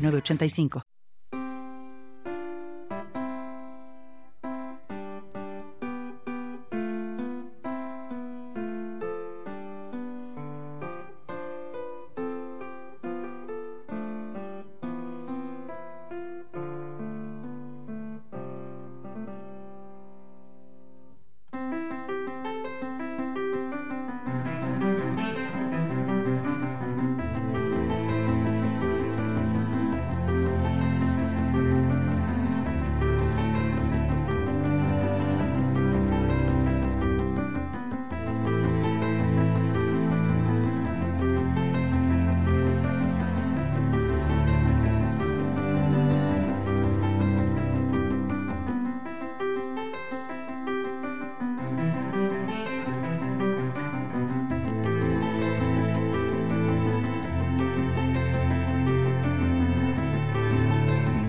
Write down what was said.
906985.